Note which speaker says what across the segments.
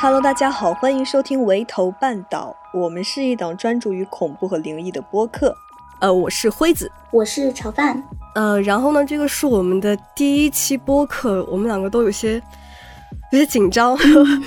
Speaker 1: Hello，大家好，欢迎收听《围头半岛》，我们是一档专注于恐怖和灵异的播客。
Speaker 2: 呃，我是辉子，
Speaker 3: 我是炒饭。
Speaker 2: 呃，然后呢，这个是我们的第一期播客，我们两个都有些有些紧张。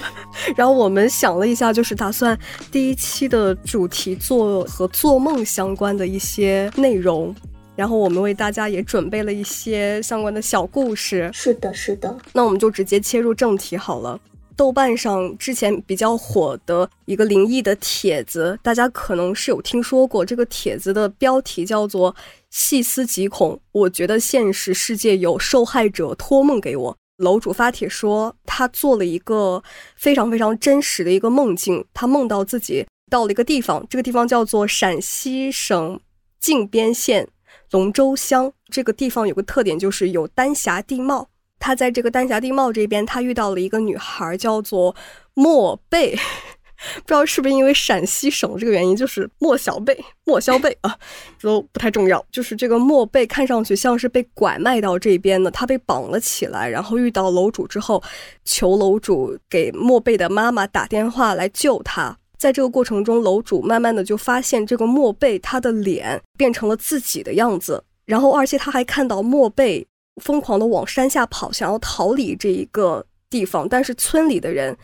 Speaker 2: 然后我们想了一下，就是打算第一期的主题做和做梦相关的一些内容。然后我们为大家也准备了一些相关的小故事。
Speaker 3: 是的，是的。
Speaker 2: 那我们就直接切入正题好了。豆瓣上之前比较火的一个灵异的帖子，大家可能是有听说过。这个帖子的标题叫做“细思极恐”，我觉得现实世界有受害者托梦给我。楼主发帖说，他做了一个非常非常真实的一个梦境，他梦到自己到了一个地方，这个地方叫做陕西省靖边县龙州乡。这个地方有个特点，就是有丹霞地貌。他在这个丹霞地貌这边，他遇到了一个女孩，叫做莫贝，不知道是不是因为陕西省这个原因，就是莫小贝、莫小贝啊，都不太重要。就是这个莫贝看上去像是被拐卖到这边的，他被绑了起来，然后遇到楼主之后，求楼主给莫贝的妈妈打电话来救他。在这个过程中，楼主慢慢的就发现这个莫贝他的脸变成了自己的样子，然后而且他还看到莫贝。疯狂的往山下跑，想要逃离这一个地方，但是村里的人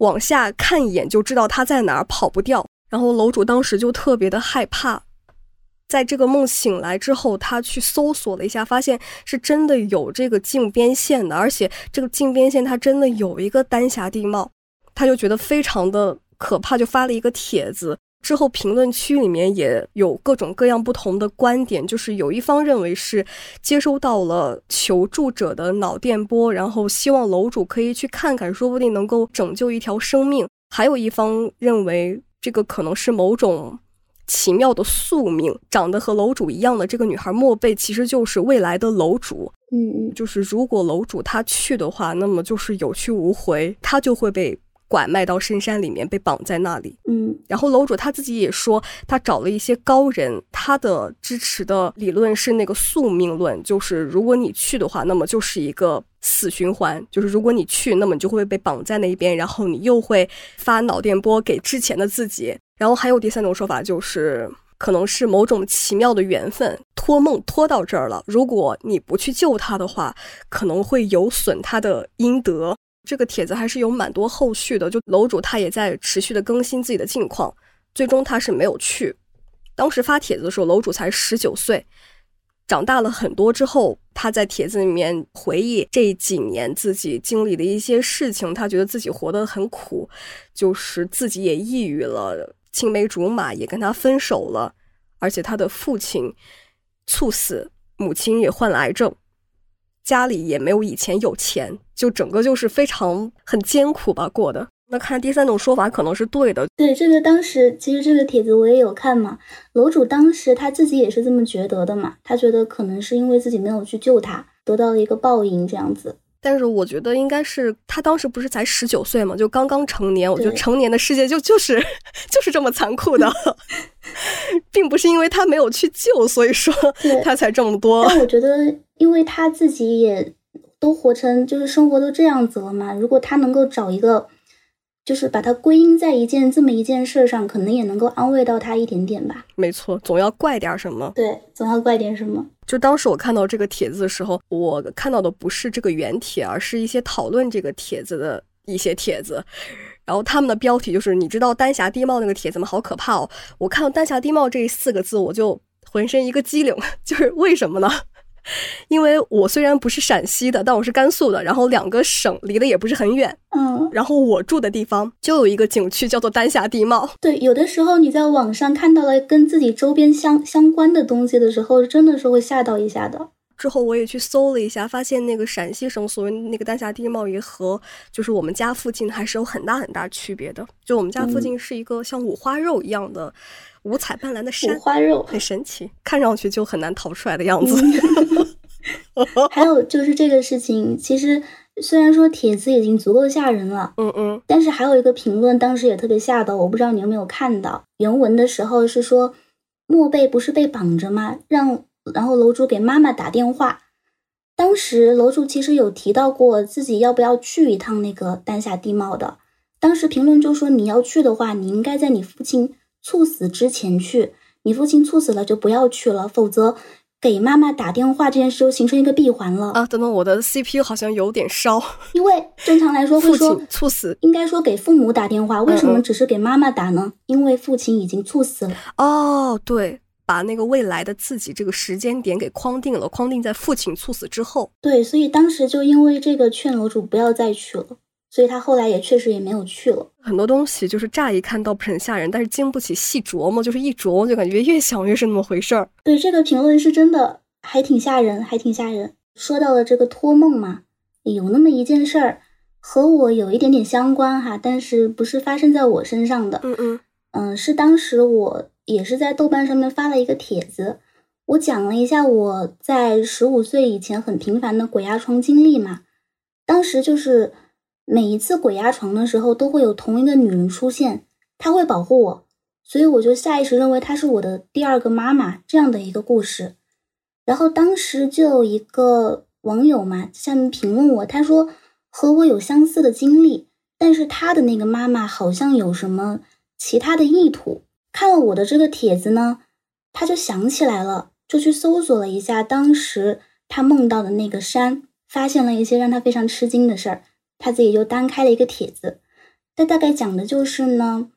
Speaker 2: 往下看一眼就知道他在哪儿，跑不掉。然后楼主当时就特别的害怕，在这个梦醒来之后，他去搜索了一下，发现是真的有这个靖边县的，而且这个靖边县它真的有一个丹霞地貌，他就觉得非常的可怕，就发了一个帖子。之后，评论区里面也有各种各样不同的观点，就是有一方认为是接收到了求助者的脑电波，然后希望楼主可以去看看，说不定能够拯救一条生命；还有一方认为这个可能是某种奇妙的宿命，长得和楼主一样的这个女孩莫贝其实就是未来的楼主。
Speaker 3: 嗯嗯，
Speaker 2: 就是如果楼主他去的话，那么就是有去无回，他就会被。拐卖到深山里面，被绑在那里。
Speaker 3: 嗯，
Speaker 2: 然后楼主他自己也说，他找了一些高人，他的支持的理论是那个宿命论，就是如果你去的话，那么就是一个死循环，就是如果你去，那么你就会被绑在那一边，然后你又会发脑电波给之前的自己。然后还有第三种说法，就是可能是某种奇妙的缘分，托梦托到这儿了。如果你不去救他的话，可能会有损他的阴德。这个帖子还是有蛮多后续的，就楼主他也在持续的更新自己的近况，最终他是没有去。当时发帖子的时候，楼主才十九岁，长大了很多之后，他在帖子里面回忆这几年自己经历的一些事情，他觉得自己活得很苦，就是自己也抑郁了，青梅竹马也跟他分手了，而且他的父亲猝死，母亲也患了癌症。家里也没有以前有钱，就整个就是非常很艰苦吧过的。那看第三种说法可能是对的。
Speaker 3: 对这个当时其实这个帖子我也有看嘛，楼主当时他自己也是这么觉得的嘛，他觉得可能是因为自己没有去救他，得到了一个报应这样子。
Speaker 2: 但是我觉得应该是他当时不是才十九岁嘛，就刚刚成年。我觉得成年的世界就 就是就是这么残酷的，并不是因为他没有去救，所以说他才这么多。
Speaker 3: 但我觉得。因为他自己也都活成，就是生活都这样子了嘛。如果他能够找一个，就是把它归因在一件这么一件事上，可能也能够安慰到他一点点吧。
Speaker 2: 没错，总要怪点什么。
Speaker 3: 对，总要怪点什么。
Speaker 2: 就当时我看到这个帖子的时候，我看到的不是这个原帖，而是一些讨论这个帖子的一些帖子。然后他们的标题就是：“你知道丹霞地貌那个帖子吗？好可怕哦！”我看到丹霞地貌这四个字，我就浑身一个激灵。就是为什么呢？因为我虽然不是陕西的，但我是甘肃的，然后两个省离得也不是很远，
Speaker 3: 嗯，
Speaker 2: 然后我住的地方就有一个景区叫做丹霞地貌。
Speaker 3: 对，有的时候你在网上看到了跟自己周边相相关的东西的时候，真的是会吓到一下的。
Speaker 2: 之后我也去搜了一下，发现那个陕西省所谓那个丹霞地貌也和就是我们家附近还是有很大很大区别的。就我们家附近是一个像五花肉一样的。五彩斑斓的山，
Speaker 3: 五花肉
Speaker 2: 很神奇，看上去就很难逃出来的样子。
Speaker 3: 还有就是这个事情，其实虽然说帖子已经足够吓人了，
Speaker 2: 嗯嗯，
Speaker 3: 但是还有一个评论，当时也特别吓到我，不知道你有没有看到原文的时候是说，莫被不是被绑着吗？让然后楼主给妈妈打电话，当时楼主其实有提到过自己要不要去一趟那个丹霞地貌的。当时评论就说你要去的话，你应该在你父亲猝死之前去。你父亲猝死了就不要去了，否则给妈妈打电话这件事就形成一个闭环了
Speaker 2: 啊！等等，我的 CPU 好像有点烧。
Speaker 3: 因为正常来 说会说
Speaker 2: 猝死，
Speaker 3: 应该说给父母打电话，为什么只是给妈妈打呢？因为父亲已经猝死了。
Speaker 2: 哦，对。把那个未来的自己这个时间点给框定了，框定在父亲猝死之后。
Speaker 3: 对，所以当时就因为这个劝楼主不要再去了，所以他后来也确实也没有去了。
Speaker 2: 很多东西就是乍一看倒不是很吓人，但是经不起细琢磨，就是一琢磨就感觉越想越是那么回事儿。
Speaker 3: 对，这个评论是真的，还挺吓人，还挺吓人。说到了这个托梦嘛，有那么一件事儿和我有一点点相关哈，但是不是发生在我身上的。
Speaker 2: 嗯嗯
Speaker 3: 嗯，是当时我。也是在豆瓣上面发了一个帖子，我讲了一下我在十五岁以前很频繁的鬼压床经历嘛。当时就是每一次鬼压床的时候，都会有同一个女人出现，她会保护我，所以我就下意识认为她是我的第二个妈妈这样的一个故事。然后当时就有一个网友嘛，下面评论我，他说和我有相似的经历，但是他的那个妈妈好像有什么其他的意图。看了我的这个帖子呢，他就想起来了，就去搜索了一下当时他梦到的那个山，发现了一些让他非常吃惊的事儿。他自己就单开了一个帖子，他大概讲的就是呢，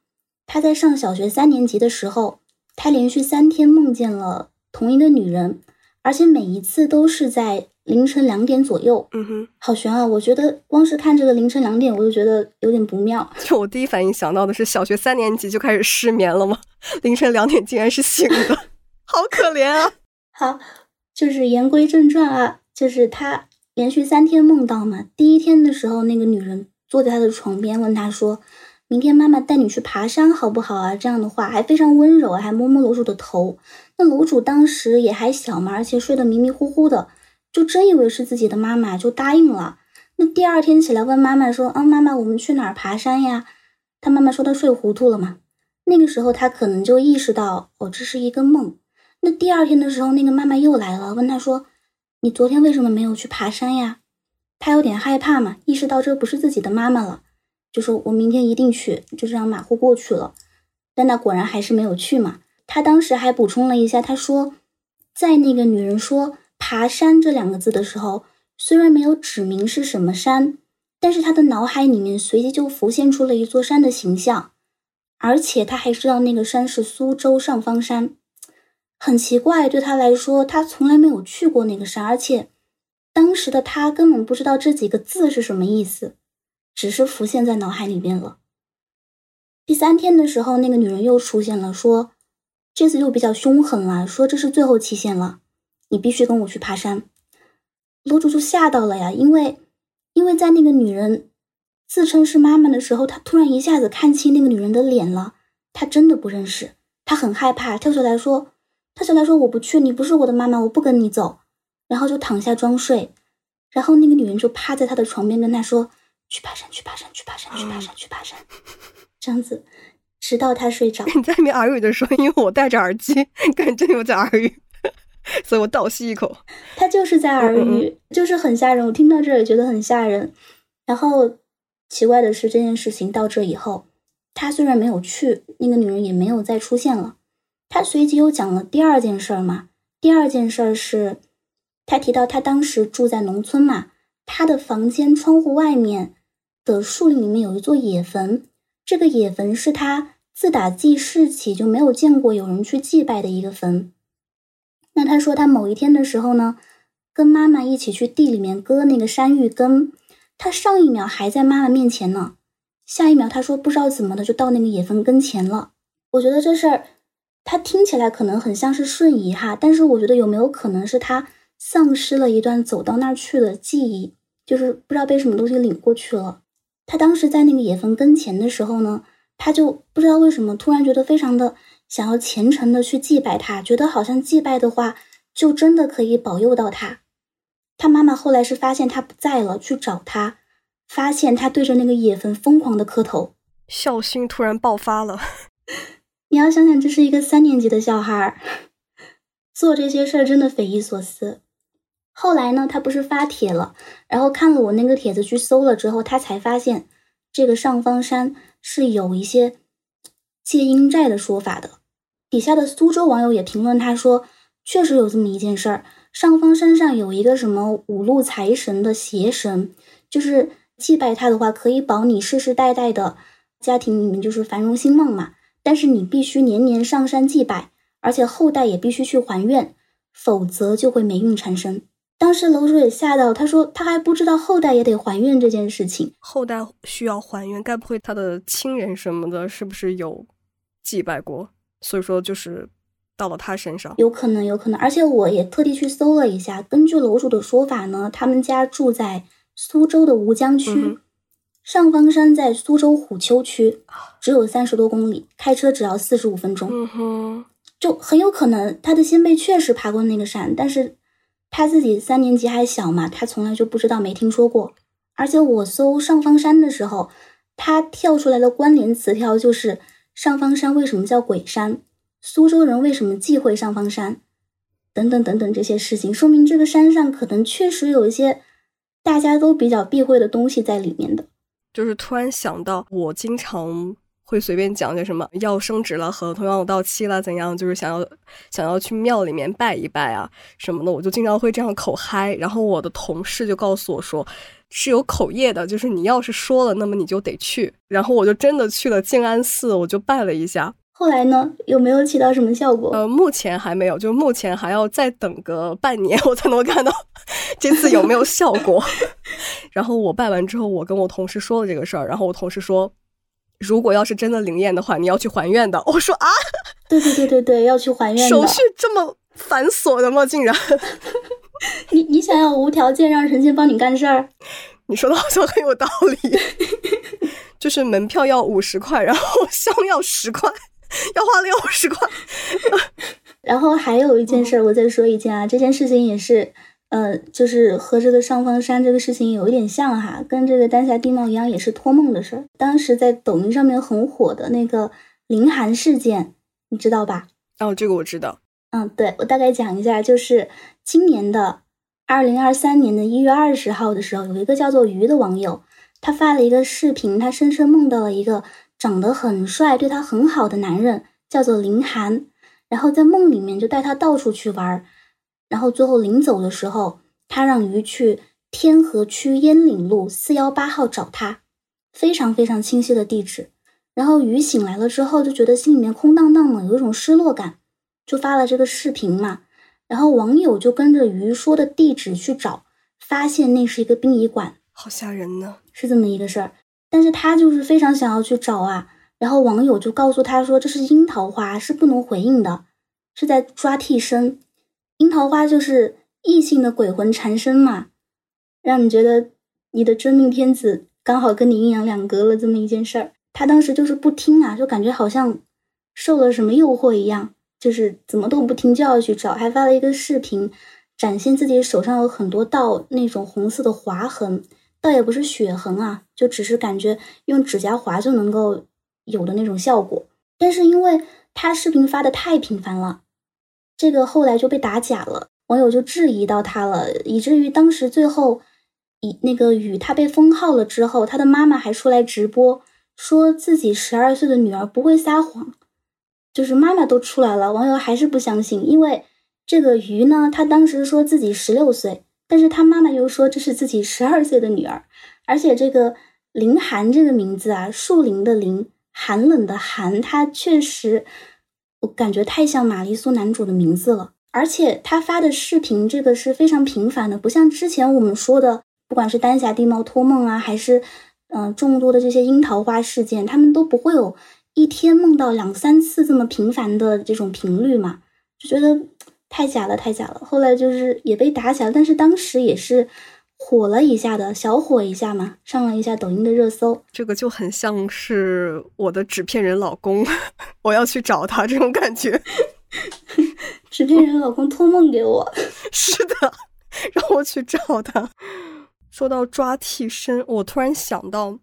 Speaker 3: 他在上小学三年级的时候，他连续三天梦见了同一个女人，而且每一次都是在。凌晨两点左右，
Speaker 2: 嗯哼，
Speaker 3: 好悬啊！我觉得光是看这个凌晨两点，我就觉得有点不妙。
Speaker 2: 就 我第一反应想到的是，小学三年级就开始失眠了吗？凌晨两点竟然是醒的，好可怜啊！
Speaker 3: 好，就是言归正传啊，就是他连续三天梦到嘛。第一天的时候，那个女人坐在他的床边，问他说：“明天妈妈带你去爬山好不好啊？”这样的话还非常温柔，还摸摸楼主的头。那楼主当时也还小嘛，而且睡得迷迷糊糊的。就真以为是自己的妈妈，就答应了。那第二天起来问妈妈说：“啊，妈妈，我们去哪儿爬山呀？”他妈妈说他睡糊涂了嘛。那个时候他可能就意识到，哦，这是一个梦。那第二天的时候，那个妈妈又来了，问他说：“你昨天为什么没有去爬山呀？”他有点害怕嘛，意识到这不是自己的妈妈了，就说：“我明天一定去。”就这样马虎过去了。但他果然还是没有去嘛。他当时还补充了一下，他说：“在那个女人说。”爬山这两个字的时候，虽然没有指明是什么山，但是他的脑海里面随即就浮现出了一座山的形象，而且他还知道那个山是苏州上方山。很奇怪，对他来说，他从来没有去过那个山，而且当时的他根本不知道这几个字是什么意思，只是浮现在脑海里边了。第三天的时候，那个女人又出现了，说这次又比较凶狠了，说这是最后期限了。你必须跟我去爬山，楼主就吓到了呀，因为，因为在那个女人自称是妈妈的时候，他突然一下子看清那个女人的脸了，他真的不认识，他很害怕，跳起来说，跳起来说我不去，你不是我的妈妈，我不跟你走，然后就躺下装睡，然后那个女人就趴在他的床边跟他说，去爬山，去爬山，去爬山，去爬山，去爬山，这样子，直到他睡着。
Speaker 2: 你在那边耳语的时候，因为我戴着耳机，感觉有在耳语。所以我倒吸一口，
Speaker 3: 他就是在耳语，就是很吓人。我听到这也觉得很吓人。然后奇怪的是，这件事情到这以后，他虽然没有去，那个女人也没有再出现了。他随即又讲了第二件事嘛。第二件事是，他提到他当时住在农村嘛，他的房间窗户外面的树林里面有一座野坟，这个野坟是他自打记事起就没有见过有人去祭拜的一个坟。那他说，他某一天的时候呢，跟妈妈一起去地里面割那个山芋根，他上一秒还在妈妈面前呢，下一秒他说不知道怎么的就到那个野坟跟前了。我觉得这事儿，他听起来可能很像是瞬移哈，但是我觉得有没有可能是他丧失了一段走到那儿去的记忆，就是不知道被什么东西领过去了。他当时在那个野坟跟前的时候呢，他就不知道为什么突然觉得非常的。想要虔诚的去祭拜他，觉得好像祭拜的话，就真的可以保佑到他。他妈妈后来是发现他不在了，去找他，发现他对着那个野坟疯狂的磕头，
Speaker 2: 孝心突然爆发了。
Speaker 3: 你要想想，这是一个三年级的小孩儿，做这些事儿真的匪夷所思。后来呢，他不是发帖了，然后看了我那个帖子去搜了之后，他才发现这个上方山是有一些借阴债的说法的。底下的苏州网友也评论他说，确实有这么一件事儿，上方山上有一个什么五路财神的邪神，就是祭拜他的话，可以保你世世代代的家庭里面就是繁荣兴旺嘛。但是你必须年年上山祭拜，而且后代也必须去还愿，否则就会霉运缠身。当时楼主也吓到，他说他还不知道后代也得还愿这件事情。
Speaker 2: 后代需要还愿，该不会他的亲人什么的，是不是有祭拜过？所以说就是到了他身上，
Speaker 3: 有可能，有可能。而且我也特地去搜了一下，根据楼主的说法呢，他们家住在苏州的吴江区，上方山在苏州虎丘区，只有三十多公里，开车只要四十五分钟。
Speaker 2: 嗯哼，
Speaker 3: 就很有可能他的先辈确实爬过那个山，但是。他自己三年级还小嘛，他从来就不知道，没听说过。而且我搜上方山的时候，他跳出来的关联词条就是上方山为什么叫鬼山，苏州人为什么忌讳上方山，等等等等这些事情，说明这个山上可能确实有一些大家都比较避讳的东西在里面的。
Speaker 2: 就是突然想到，我经常。会随便讲些什么要升职了，合同要到期了，怎样？就是想要想要去庙里面拜一拜啊什么的，我就经常会这样口嗨。然后我的同事就告诉我说，是有口业的，就是你要是说了，那么你就得去。然后我就真的去了静安寺，我就拜了一下。
Speaker 3: 后来呢，有没有起到什么效果？
Speaker 2: 呃，目前还没有，就目前还要再等个半年，我才能看到这次有没有效果。然后我拜完之后，我跟我同事说了这个事儿，然后我同事说。如果要是真的灵验的话，你要去还愿的。我说啊，
Speaker 3: 对对对对对，要去还愿。
Speaker 2: 手续这么繁琐的吗？竟然？
Speaker 3: 你你想要无条件让神仙帮你干事儿？
Speaker 2: 你说的好像很有道理。就是门票要五十块，然后香要十块，要花六十块。
Speaker 3: 然后还有一件事，我再说一件啊，这件事情也是。呃，就是和这个上方山这个事情有一点像哈，跟这个丹霞地貌一样，也是托梦的事儿。当时在抖音上面很火的那个凌寒事件，你知道吧？
Speaker 2: 哦，这个我知道。
Speaker 3: 嗯，对我大概讲一下，就是今年的二零二三年的一月二十号的时候，有一个叫做鱼的网友，他发了一个视频，他深深梦到了一个长得很帅、对他很好的男人，叫做凌寒，然后在梦里面就带他到处去玩儿。然后最后临走的时候，他让鱼去天河区烟岭路四幺八号找他，非常非常清晰的地址。然后鱼醒来了之后，就觉得心里面空荡荡的，有一种失落感，就发了这个视频嘛。然后网友就跟着鱼说的地址去找，发现那是一个殡仪馆，
Speaker 2: 好吓人呢，
Speaker 3: 是这么一个事儿。但是他就是非常想要去找啊。然后网友就告诉他说，这是樱桃花，是不能回应的，是在抓替身。樱桃花就是异性的鬼魂缠身嘛，让你觉得你的真命天子刚好跟你阴阳两隔了这么一件事儿。他当时就是不听啊，就感觉好像受了什么诱惑一样，就是怎么都不听，就要去找，还发了一个视频，展现自己手上有很多道那种红色的划痕，倒也不是血痕啊，就只是感觉用指甲划就能够有的那种效果。但是因为他视频发的太频繁了。这个后来就被打假了，网友就质疑到他了，以至于当时最后，以那个雨他被封号了之后，他的妈妈还出来直播，说自己十二岁的女儿不会撒谎，就是妈妈都出来了，网友还是不相信，因为这个鱼呢，他当时说自己十六岁，但是他妈妈又说这是自己十二岁的女儿，而且这个林寒这个名字啊，树林的林，寒冷的寒，他确实。我感觉太像玛丽苏男主的名字了，而且他发的视频这个是非常频繁的，不像之前我们说的，不管是丹霞地貌托梦啊，还是嗯众多的这些樱桃花事件，他们都不会有一天梦到两三次这么频繁的这种频率嘛，就觉得太假了，太假了。后来就是也被打起来，但是当时也是。火了一下的小火一下嘛，上了一下抖音的热搜。
Speaker 2: 这个就很像是我的纸片人老公，我要去找他这种感觉。
Speaker 3: 纸片人老公托梦给我，
Speaker 2: 是的，让我去找他。说到抓替身，我突然想到，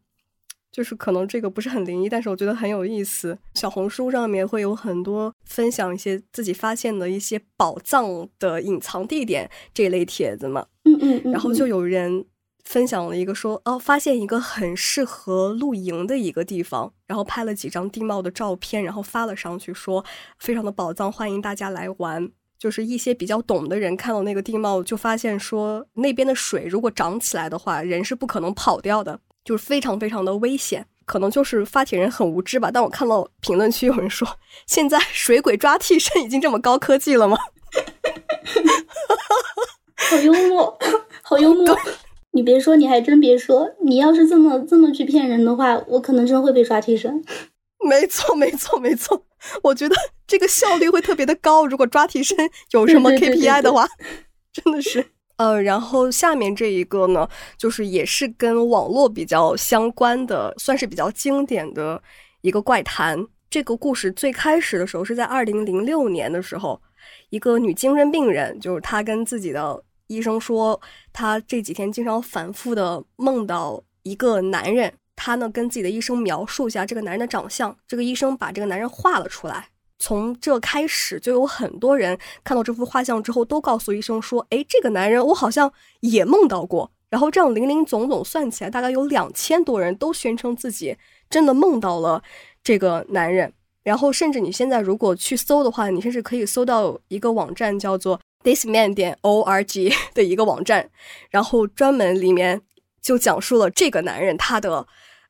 Speaker 2: 就是可能这个不是很灵异，但是我觉得很有意思。小红书上面会有很多分享一些自己发现的一些宝藏的隐藏地点这类帖子嘛。
Speaker 3: 嗯嗯，
Speaker 2: 然后就有人分享了一个说，哦，发现一个很适合露营的一个地方，然后拍了几张地貌的照片，然后发了上去，说非常的宝藏，欢迎大家来玩。就是一些比较懂的人看到那个地貌，就发现说那边的水如果涨起来的话，人是不可能跑掉的。就是非常非常的危险，可能就是发帖人很无知吧。但我看到评论区有人说，现在水鬼抓替身已经这么高科技了吗？
Speaker 3: 好幽默，好幽默！你别说，你还真别说，你要是这么这么去骗人的话，我可能真会被抓替身。
Speaker 2: 没错，没错，没错。我觉得这个效率会特别的高。如果抓替身有什么 KPI 的话，真的是。呃，然后下面这一个呢，就是也是跟网络比较相关的，算是比较经典的一个怪谈。这个故事最开始的时候是在二零零六年的时候，一个女精神病人，就是她跟自己的医生说，她这几天经常反复的梦到一个男人。她呢跟自己的医生描述一下这个男人的长相，这个医生把这个男人画了出来。从这开始，就有很多人看到这幅画像之后，都告诉医生说：“哎，这个男人我好像也梦到过。”然后这样零零总总算起来，大概有两千多人都宣称自己真的梦到了这个男人。然后甚至你现在如果去搜的话，你甚至可以搜到一个网站叫做 thisman 点 org 的一个网站，然后专门里面就讲述了这个男人他的。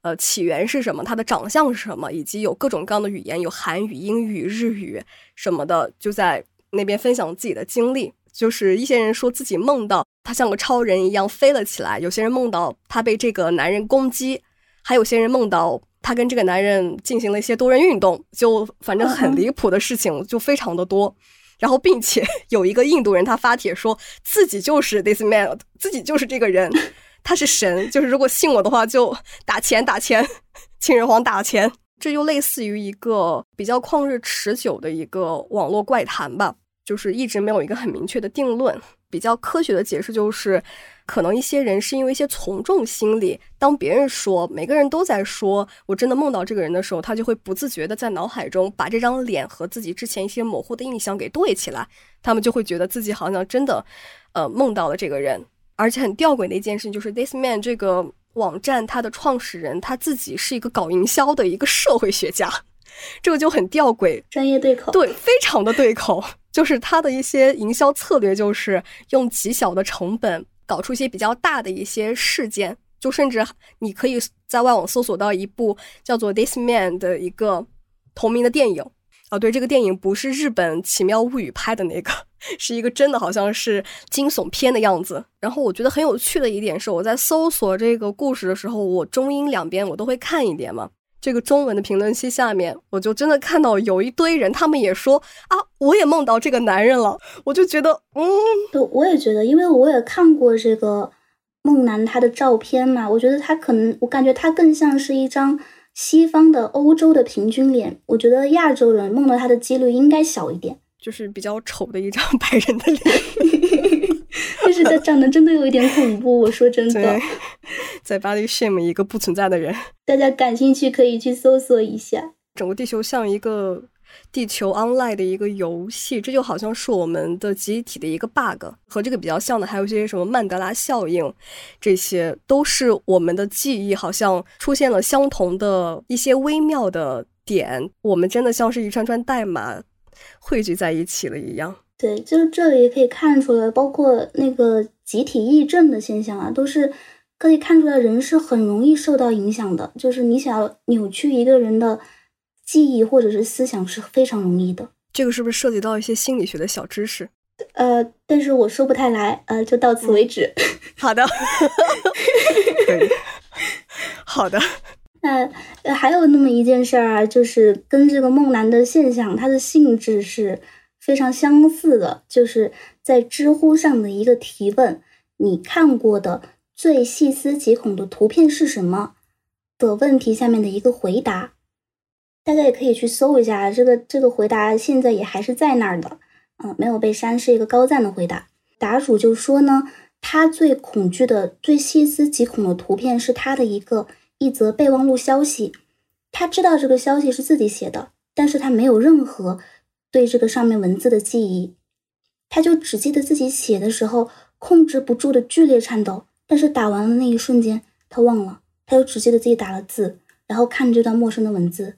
Speaker 2: 呃，起源是什么？他的长相是什么？以及有各种各样的语言，有韩语、英语、日语什么的，就在那边分享自己的经历。就是一些人说自己梦到他像个超人一样飞了起来，有些人梦到他被这个男人攻击，还有些人梦到他跟这个男人进行了一些多人运动，就反正很离谱的事情就非常的多。然后，并且 有一个印度人他发帖说自己就是 this man，自己就是这个人。他是神，就是如果信我的话，就打钱打钱，秦始皇打钱，这就类似于一个比较旷日持久的一个网络怪谈吧，就是一直没有一个很明确的定论。比较科学的解释就是，可能一些人是因为一些从众心理，当别人说每个人都在说我真的梦到这个人的时候，他就会不自觉的在脑海中把这张脸和自己之前一些模糊的印象给对起来，他们就会觉得自己好像真的，呃，梦到了这个人。而且很吊诡的一件事情就是，This Man 这个网站它的创始人他自己是一个搞营销的一个社会学家，这个就很吊诡，
Speaker 3: 专业对口，
Speaker 2: 对，非常的对口。就是他的一些营销策略，就是用极小的成本搞出一些比较大的一些事件，就甚至你可以在外网搜索到一部叫做 This Man 的一个同名的电影。哦，对，这个电影不是日本《奇妙物语》拍的那个，是一个真的好像是惊悚片的样子。然后我觉得很有趣的一点是，我在搜索这个故事的时候，我中英两边我都会看一点嘛。这个中文的评论区下面，我就真的看到有一堆人，他们也说啊，我也梦到这个男人了。我就觉得，嗯，
Speaker 3: 对，我也觉得，因为我也看过这个梦男他的照片嘛，我觉得他可能，我感觉他更像是一张。西方的、欧洲的平均脸，我觉得亚洲人梦到他的几率应该小一点，
Speaker 2: 就是比较丑的一张白人的脸，
Speaker 3: 但是他长得真的有一点恐怖。我说真的，
Speaker 2: 在巴黎 shame 一个不存在的人，
Speaker 3: 大家感兴趣可以去搜索一下，
Speaker 2: 整个地球像一个。地球 online 的一个游戏，这就好像是我们的集体的一个 bug，和这个比较像的还有一些什么曼德拉效应，这些都是我们的记忆好像出现了相同的一些微妙的点，我们真的像是一串串代码汇聚在一起了一样。
Speaker 3: 对，就是这里也可以看出来，包括那个集体癔症的现象啊，都是可以看出来人是很容易受到影响的，就是你想要扭曲一个人的。记忆或者是思想是非常容易的，
Speaker 2: 这个是不是涉及到一些心理学的小知识？
Speaker 3: 呃，但是我说不太来，呃，就到此为止。
Speaker 2: 好的，可以。好的。
Speaker 3: 那还有那么一件事儿啊，就是跟这个梦男的现象，它的性质是非常相似的，就是在知乎上的一个提问：“你看过的最细思极恐的图片是什么？”的问题下面的一个回答。大家也可以去搜一下这个这个回答，现在也还是在那儿的，嗯，没有被删，是一个高赞的回答。答主就说呢，他最恐惧的、最细思极恐的图片是他的一个一则备忘录消息。他知道这个消息是自己写的，但是他没有任何对这个上面文字的记忆，他就只记得自己写的时候控制不住的剧烈颤抖。但是打完了那一瞬间，他忘了，他就只记得自己打了字，然后看这段陌生的文字。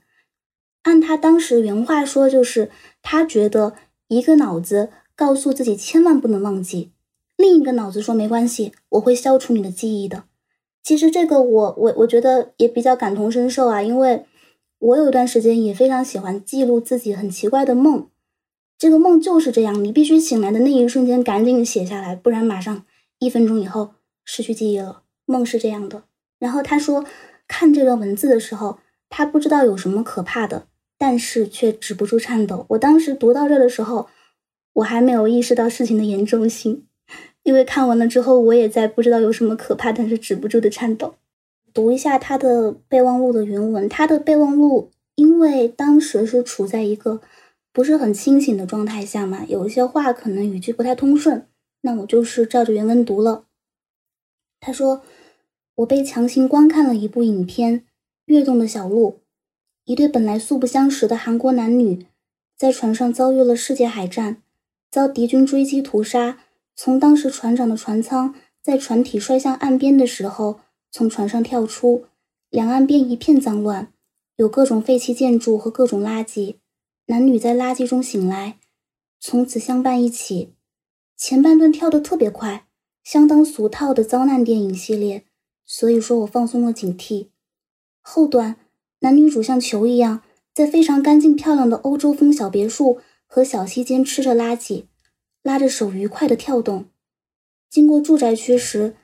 Speaker 3: 按他当时原话说，就是他觉得一个脑子告诉自己千万不能忘记，另一个脑子说没关系，我会消除你的记忆的。其实这个我我我觉得也比较感同身受啊，因为我有一段时间也非常喜欢记录自己很奇怪的梦。这个梦就是这样，你必须醒来的那一瞬间赶紧写下来，不然马上一分钟以后失去记忆了。梦是这样的。然后他说，看这段文字的时候，他不知道有什么可怕的，但是却止不住颤抖。我当时读到这的时候，我还没有意识到事情的严重性。因为看完了之后，我也在不知道有什么可怕，但是止不住的颤抖。读一下他的备忘录的原文，他的备忘录因为当时是处在一个不是很清醒的状态下嘛，有一些话可能语句不太通顺，那我就是照着原文读了。他说：“我被强行观看了一部影片《跃动的小鹿》，一对本来素不相识的韩国男女，在船上遭遇了世界海战，遭敌军追击屠杀。”从当时船长的船舱在船体摔向岸边的时候，从船上跳出，两岸边一片脏乱，有各种废弃建筑和各种垃圾。男女在垃圾中醒来，从此相伴一起。前半段跳得特别快，相当俗套的遭难电影系列，所以说我放松了警惕。后段男女主像球一样，在非常干净漂亮的欧洲风小别墅和小溪间吃着垃圾。拉着手愉快的跳动，经过住宅区时，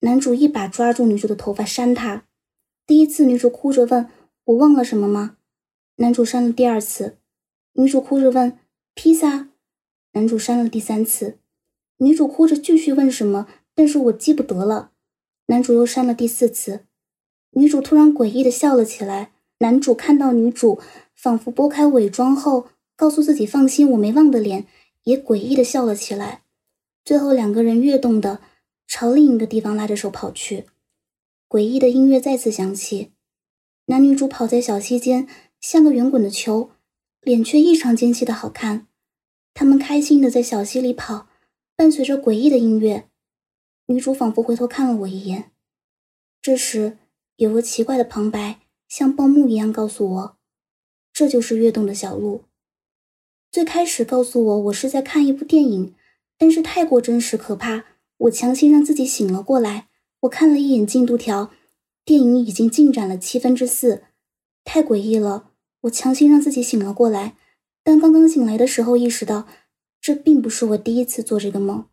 Speaker 3: 男主一把抓住女主的头发扇她。第一次，女主哭着问：“我忘了什么吗？”男主扇了第二次，女主哭着问：“披萨？”男主扇了第三次，女主哭着继续问什么，但是我记不得了。男主又扇了第四次，女主突然诡异的笑了起来。男主看到女主仿佛拨开伪装后，告诉自己放心，我没忘的脸。也诡异的笑了起来，最后两个人跃动的朝另一个地方拉着手跑去。诡异的音乐再次响起，男女主跑在小溪间，像个圆滚的球，脸却异常尖细的好看。他们开心的在小溪里跑，伴随着诡异的音乐。女主仿佛回头看了我一眼，这时有个奇怪的旁白，像报幕一样告诉我，这就是跃动的小路。最开始告诉我我是在看一部电影，但是太过真实可怕，我强行让自己醒了过来。我看了一眼进度条，电影已经进展了七分之四，太诡异了。我强行让自己醒了过来，但刚刚醒来的时候意识到，这并不是我第一次做这个梦。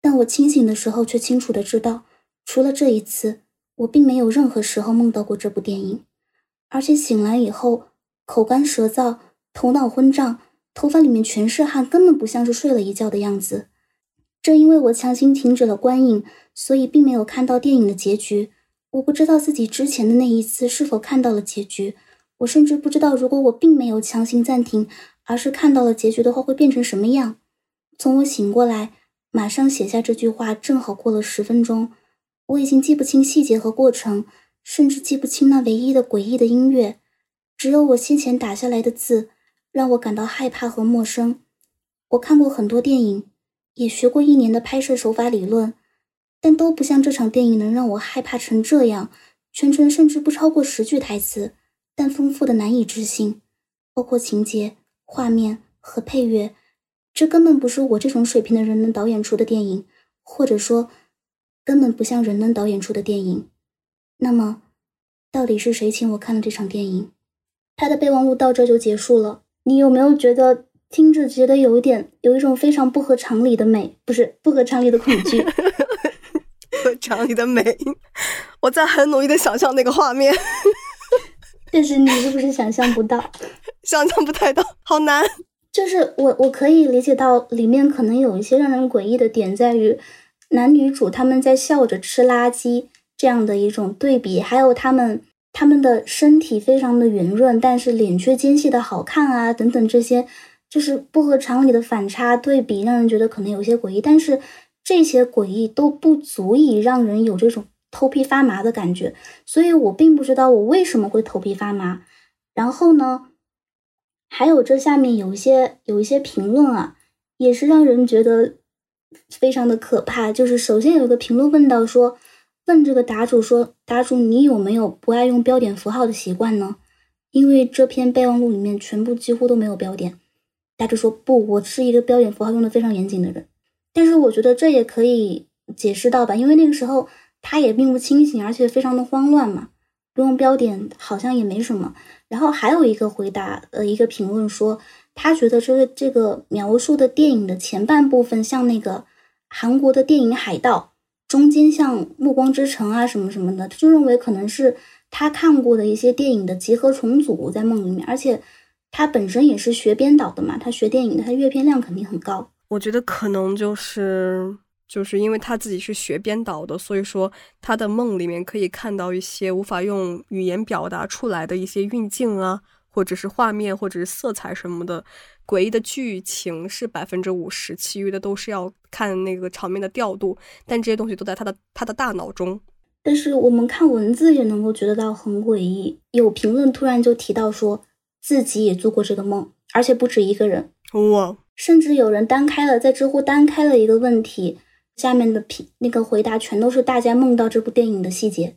Speaker 3: 但我清醒的时候却清楚的知道，除了这一次，我并没有任何时候梦到过这部电影，而且醒来以后口干舌燥，头脑昏胀。头发里面全是汗，根本不像是睡了一觉的样子。正因为我强行停止了观影，所以并没有看到电影的结局。我不知道自己之前的那一次是否看到了结局。我甚至不知道，如果我并没有强行暂停，而是看到了结局的话，会变成什么样。从我醒过来，马上写下这句话，正好过了十分钟。我已经记不清细节和过程，甚至记不清那唯一的诡异的音乐，只有我先前打下来的字。让我感到害怕和陌生。我看过很多电影，也学过一年的拍摄手法理论，但都不像这场电影能让我害怕成这样。全程甚至不超过十句台词，但丰富的难以置信，包括情节、画面和配乐。这根本不是我这种水平的人能导演出的电影，或者说，根本不像人能导演出的电影。那么，到底是谁请我看了这场电影？他的备忘录到这就结束了。你有没有觉得听着觉得有一点有一种非常不合常理的美，不是不合常理的恐惧？
Speaker 2: 不合常理的美，我在很努力的想象那个画面，
Speaker 3: 但是你是不是想象不到？
Speaker 2: 想象不太到，好难。
Speaker 3: 就是我我可以理解到里面可能有一些让人诡异的点，在于男女主他们在笑着吃垃圾这样的一种对比，还有他们。他们的身体非常的圆润，但是脸却尖细的好看啊，等等这些，就是不合常理的反差对比，让人觉得可能有些诡异。但是这些诡异都不足以让人有这种头皮发麻的感觉，所以我并不知道我为什么会头皮发麻。然后呢，还有这下面有一些有一些评论啊，也是让人觉得非常的可怕。就是首先有一个评论问到说，问这个答主说，答主你有没有不爱用标点符号的习惯呢？因为这篇备忘录里面全部几乎都没有标点。答主说不，我是一个标点符号用的非常严谨的人。但是我觉得这也可以解释到吧，因为那个时候他也并不清醒，而且非常的慌乱嘛，不用标点好像也没什么。然后还有一个回答，呃，一个评论说，他觉得这个这个描述的电影的前半部分像那个韩国的电影《海盗》，中间像《暮光之城》啊什么什么的，他就认为可能是他看过的一些电影的集合重组在梦里面，而且他本身也是学编导的嘛，他学电影的，他阅片量肯定很高。
Speaker 2: 我觉得可能就是就是因为他自己是学编导的，所以说他的梦里面可以看到一些无法用语言表达出来的一些运镜啊，或者是画面，或者是色彩什么的。诡异的剧情是百分之五十，其余的都是要看那个场面的调度。但这些东西都在他的他的大脑中。
Speaker 3: 但是我们看文字也能够觉得到很诡异。有评论突然就提到说自己也做过这个梦，而且不止一个人。
Speaker 2: 哇！
Speaker 3: 甚至有人单开了在知乎单开了一个问题，下面的评那个回答全都是大家梦到这部电影的细节，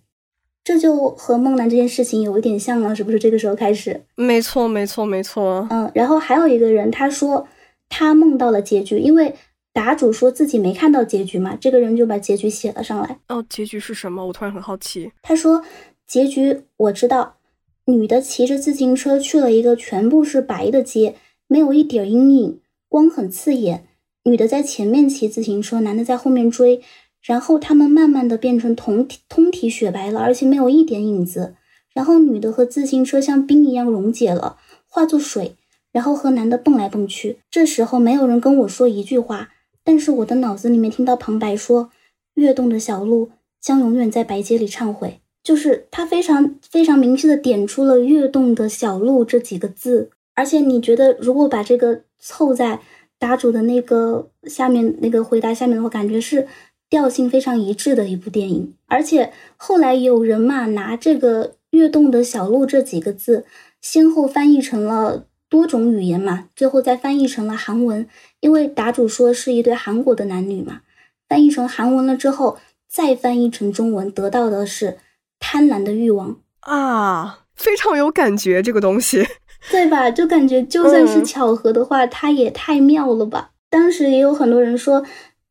Speaker 3: 这就和梦男这件事情有一点像了，是不是？这个时候开始，
Speaker 2: 没错，没错，没错。
Speaker 3: 嗯，然后还有一个人他说他梦到了结局，因为答主说自己没看到结局嘛，这个人就把结局写了上来。
Speaker 2: 哦，结局是什么？我突然很好奇。
Speaker 3: 他说结局我知道，女的骑着自行车去了一个全部是白的街，没有一点阴影。光很刺眼，女的在前面骑自行车，男的在后面追，然后他们慢慢的变成通体通体雪白了，而且没有一点影子。然后女的和自行车像冰一样溶解了，化作水，然后和男的蹦来蹦去。这时候没有人跟我说一句话，但是我的脑子里面听到旁白说：“跃动的小鹿将永远在白街里忏悔。”就是他非常非常明确的点出了“跃动的小鹿”这几个字。而且你觉得，如果把这个凑在答主的那个下面那个回答下面的话，感觉是调性非常一致的一部电影。而且后来有人嘛拿这个“跃动的小鹿”这几个字，先后翻译成了多种语言嘛，最后再翻译成了韩文。因为答主说是一对韩国的男女嘛，翻译成韩文了之后，再翻译成中文，得到的是贪婪的欲望
Speaker 2: 啊，非常有感觉这个东西。
Speaker 3: 对吧？就感觉就算是巧合的话，它也太妙了吧！当时也有很多人说，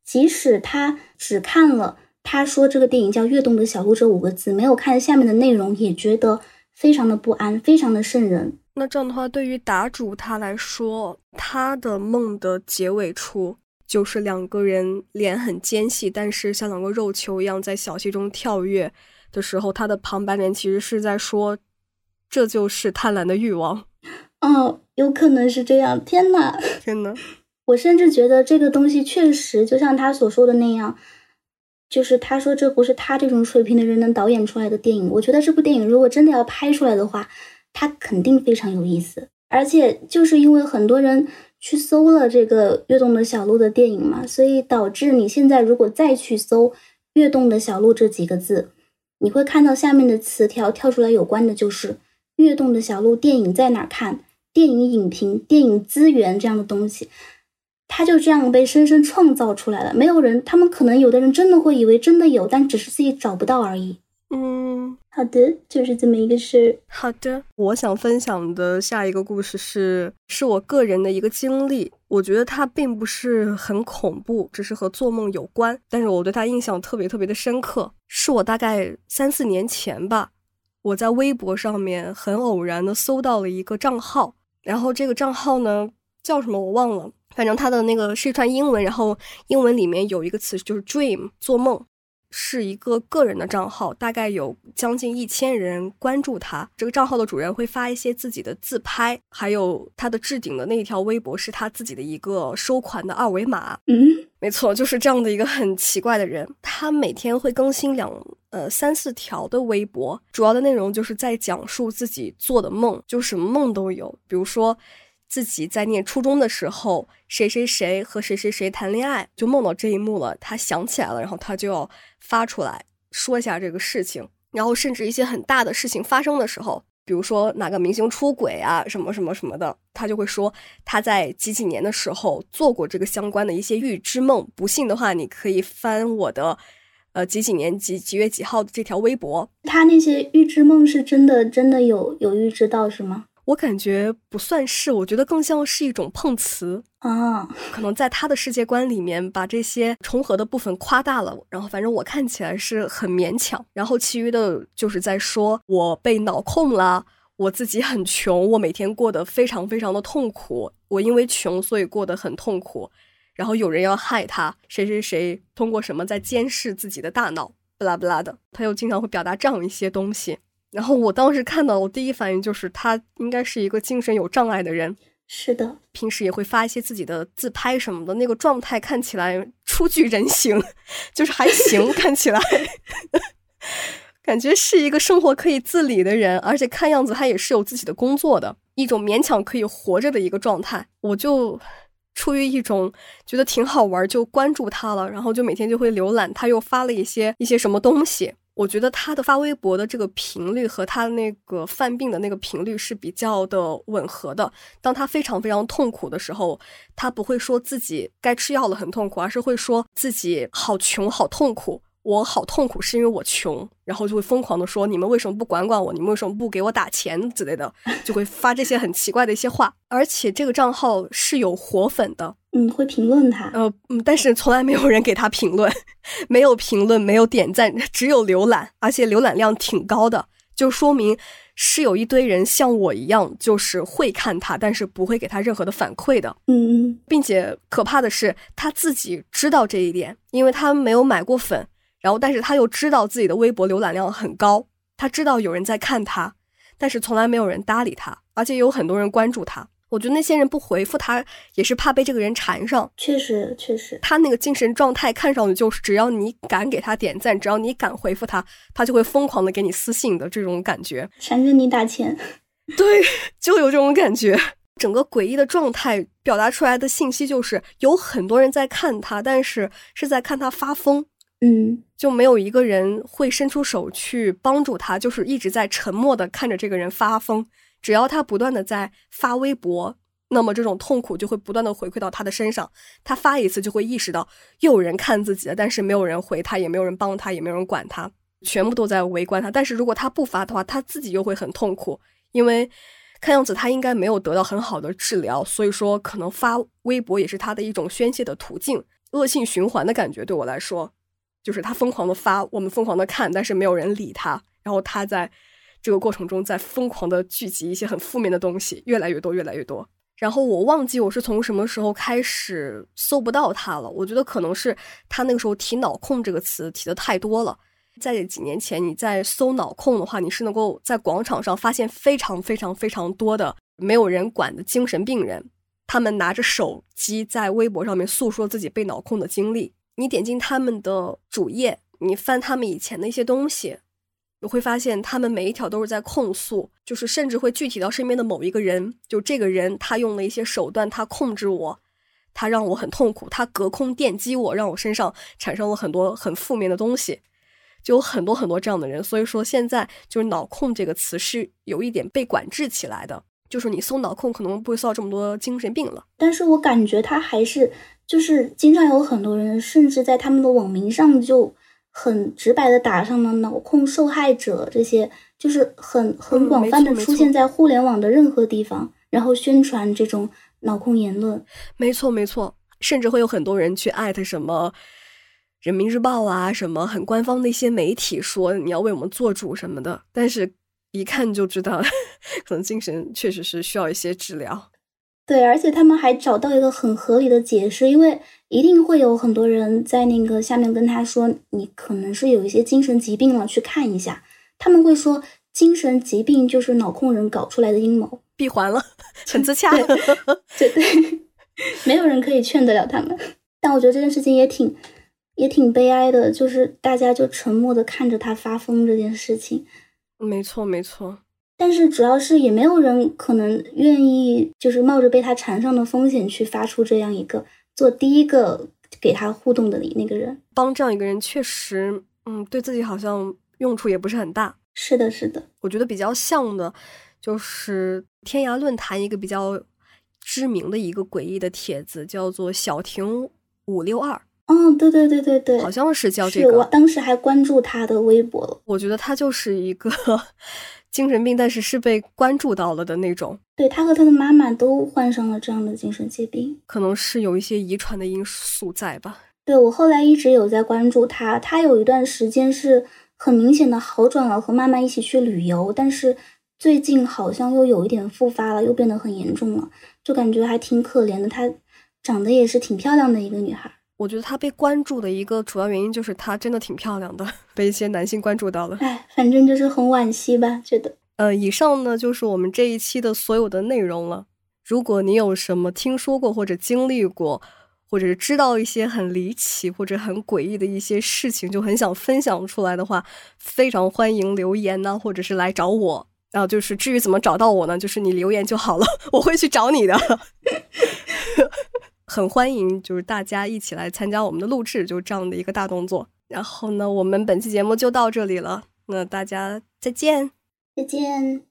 Speaker 3: 即使他只看了他说这个电影叫《跃动的小鹿》这五个字，没有看下面的内容，也觉得非常的不安，非常的瘆人。
Speaker 2: 那这样的话，对于答主他来说，他的梦的结尾处就是两个人脸很尖细，但是像两个肉球一样在小溪中跳跃的时候，他的旁白里其实是在说，这就是贪婪的欲望。
Speaker 3: 哦，有可能是这样。天呐，
Speaker 2: 天呐，
Speaker 3: 我甚至觉得这个东西确实就像他所说的那样，就是他说这不是他这种水平的人能导演出来的电影。我觉得这部电影如果真的要拍出来的话，它肯定非常有意思。而且就是因为很多人去搜了这个《跃动的小鹿》的电影嘛，所以导致你现在如果再去搜“跃动的小鹿”这几个字，你会看到下面的词条跳出来有关的就是《跃动的小鹿》电影在哪看。电影影评、电影资源这样的东西，它就这样被深深创造出来了。没有人，他们可能有的人真的会以为真的有，但只是自己找不到而已。
Speaker 2: 嗯，
Speaker 3: 好的，就是这么一个事。
Speaker 2: 好的，我想分享的下一个故事是，是我个人的一个经历。我觉得它并不是很恐怖，只是和做梦有关。但是我对它印象特别特别的深刻，是我大概三四年前吧，我在微博上面很偶然的搜到了一个账号。然后这个账号呢叫什么我忘了，反正它的那个是一串英文，然后英文里面有一个词就是 dream 做梦，是一个个人的账号，大概有将近一千人关注他。这个账号的主人会发一些自己的自拍，还有他的置顶的那一条微博是他自己的一个收款的二维码。
Speaker 3: 嗯，
Speaker 2: 没错，就是这样的一个很奇怪的人。他每天会更新两呃三四条的微博，主要的内容就是在讲述自己做的梦，就什么梦都有，比如说。自己在念初中的时候，谁谁谁和谁谁谁谈恋爱，就梦到这一幕了。他想起来了，然后他就要发出来，说一下这个事情，然后甚至一些很大的事情发生的时候，比如说哪个明星出轨啊，什么什么什么的，他就会说他在几几年的时候做过这个相关的一些预知梦。不信的话，你可以翻我的，呃，几几年几几月几号的这条微博。
Speaker 3: 他那些预知梦是真的，真的有有预知到是吗？
Speaker 2: 我感觉不算是，我觉得更像是一种碰瓷
Speaker 3: 啊。
Speaker 2: 可能在他的世界观里面，把这些重合的部分夸大了，然后反正我看起来是很勉强。然后其余的就是在说我被脑控了，我自己很穷，我每天过得非常非常的痛苦。我因为穷，所以过得很痛苦。然后有人要害他，谁谁谁通过什么在监视自己的大脑，不拉不拉的。他又经常会表达这样一些东西。然后我当时看到，我第一反应就是他应该是一个精神有障碍的人。
Speaker 3: 是的，
Speaker 2: 平时也会发一些自己的自拍什么的，那个状态看起来初具人形，就是还行，看起来 感觉是一个生活可以自理的人，而且看样子他也是有自己的工作的，一种勉强可以活着的一个状态。我就出于一种觉得挺好玩，就关注他了，然后就每天就会浏览他又发了一些一些什么东西。我觉得他的发微博的这个频率和他那个犯病的那个频率是比较的吻合的。当他非常非常痛苦的时候，他不会说自己该吃药了很痛苦，而是会说自己好穷好痛苦。我好痛苦，是因为我穷，然后就会疯狂的说你们为什么不管管我？你们为什么不给我打钱之类的？就会发这些很奇怪的一些话。而且这个账号是有活粉的，
Speaker 3: 嗯，会评论他，
Speaker 2: 呃，嗯，但是从来没有人给他评论，没有评论，没有点赞，只有浏览，而且浏览量挺高的，就说明是有一堆人像我一样，就是会看他，但是不会给他任何的反馈的，
Speaker 3: 嗯嗯，
Speaker 2: 并且可怕的是他自己知道这一点，因为他没有买过粉。然后，但是他又知道自己的微博浏览量很高，他知道有人在看他，但是从来没有人搭理他，而且有很多人关注他。我觉得那些人不回复他，也是怕被这个人缠上。
Speaker 3: 确实，确实，
Speaker 2: 他那个精神状态看上去就是，只要你敢给他点赞，只要你敢回复他，他就会疯狂的给你私信的这种感觉，
Speaker 3: 缠着你打钱。
Speaker 2: 对，就有这种感觉。整个诡异的状态表达出来的信息就是，有很多人在看他，但是是在看他发疯。
Speaker 3: 嗯，
Speaker 2: 就没有一个人会伸出手去帮助他，就是一直在沉默的看着这个人发疯。只要他不断的在发微博，那么这种痛苦就会不断的回馈到他的身上。他发一次就会意识到又有人看自己了，但是没有人回他，也没有人帮他，也没有人管他，全部都在围观他。但是如果他不发的话，他自己又会很痛苦，因为看样子他应该没有得到很好的治疗，所以说可能发微博也是他的一种宣泄的途径。恶性循环的感觉对我来说。就是他疯狂的发，我们疯狂的看，但是没有人理他。然后他在这个过程中在疯狂的聚集一些很负面的东西，越来越多，越来越多。然后我忘记我是从什么时候开始搜不到他了。我觉得可能是他那个时候提“脑控”这个词提的太多了。在几年前，你在搜“脑控”的话，你是能够在广场上发现非常非常非常多的没有人管的精神病人，他们拿着手机在微博上面诉说自己被脑控的经历。你点进他们的主页，你翻他们以前的一些东西，你会发现他们每一条都是在控诉，就是甚至会具体到身边的某一个人，就这个人他用了一些手段，他控制我，他让我很痛苦，他隔空电击我，让我身上产生了很多很负面的东西，就有很多很多这样的人。所以说现在就是“脑控”这个词是有一点被管制起来的，就是你搜“脑控”可能不会搜到这么多精神病了。
Speaker 3: 但是我感觉他还是。就是经常有很多人，甚至在他们的网名上就很直白的打上了“脑控受害者”这些，就是很很广泛的出现在互联网的任何地方，然后宣传这种脑控言论。
Speaker 2: 没错，没错，甚至会有很多人去艾特什么人民日报啊，什么很官方的一些媒体，说你要为我们做主什么的。但是，一看就知道，可能精神确实是需要一些治疗。
Speaker 3: 对，而且他们还找到一个很合理的解释，因为一定会有很多人在那个下面跟他说，你可能是有一些精神疾病了，去看一下。他们会说，精神疾病就是脑控人搞出来的阴谋，
Speaker 2: 闭环了，很自洽。
Speaker 3: 对 对，没有人可以劝得了他们。但我觉得这件事情也挺也挺悲哀的，就是大家就沉默的看着他发疯这件事情。
Speaker 2: 没错，没错。
Speaker 3: 但是主要是也没有人可能愿意，就是冒着被他缠上的风险去发出这样一个做第一个给他互动的那个人，
Speaker 2: 帮这样一个人确实嗯，对自己好像用处也不是很大。
Speaker 3: 是的，是的。
Speaker 2: 我觉得比较像的，就是天涯论坛一个比较知名的一个诡异的帖子，叫做小婷五六二。
Speaker 3: 嗯，对对对对对，
Speaker 2: 好像是叫这个。
Speaker 3: 我当时还关注他的微博了。
Speaker 2: 我觉得他就是一个精神病，但是是被关注到了的那种。
Speaker 3: 对他和他的妈妈都患上了这样的精神疾病，
Speaker 2: 可能是有一些遗传的因素在吧。
Speaker 3: 对我后来一直有在关注他，他有一段时间是很明显的好转了，和妈妈一起去旅游，但是最近好像又有一点复发了，又变得很严重了，就感觉还挺可怜的。她长得也是挺漂亮的一个女孩。
Speaker 2: 我觉得她被关注的一个主要原因就是她真的挺漂亮的，被一些男性关注到了。
Speaker 3: 哎，反正就是很惋惜吧，觉得。
Speaker 2: 呃，以上呢就是我们这一期的所有的内容了。如果你有什么听说过或者经历过，或者是知道一些很离奇或者很诡异的一些事情，就很想分享出来的话，非常欢迎留言呢，或者是来找我。然后就是至于怎么找到我呢，就是你留言就好了，我会去找你的。很欢迎，就是大家一起来参加我们的录制，就这样的一个大动作。然后呢，我们本期节目就到这里了，那大家再见，
Speaker 3: 再见。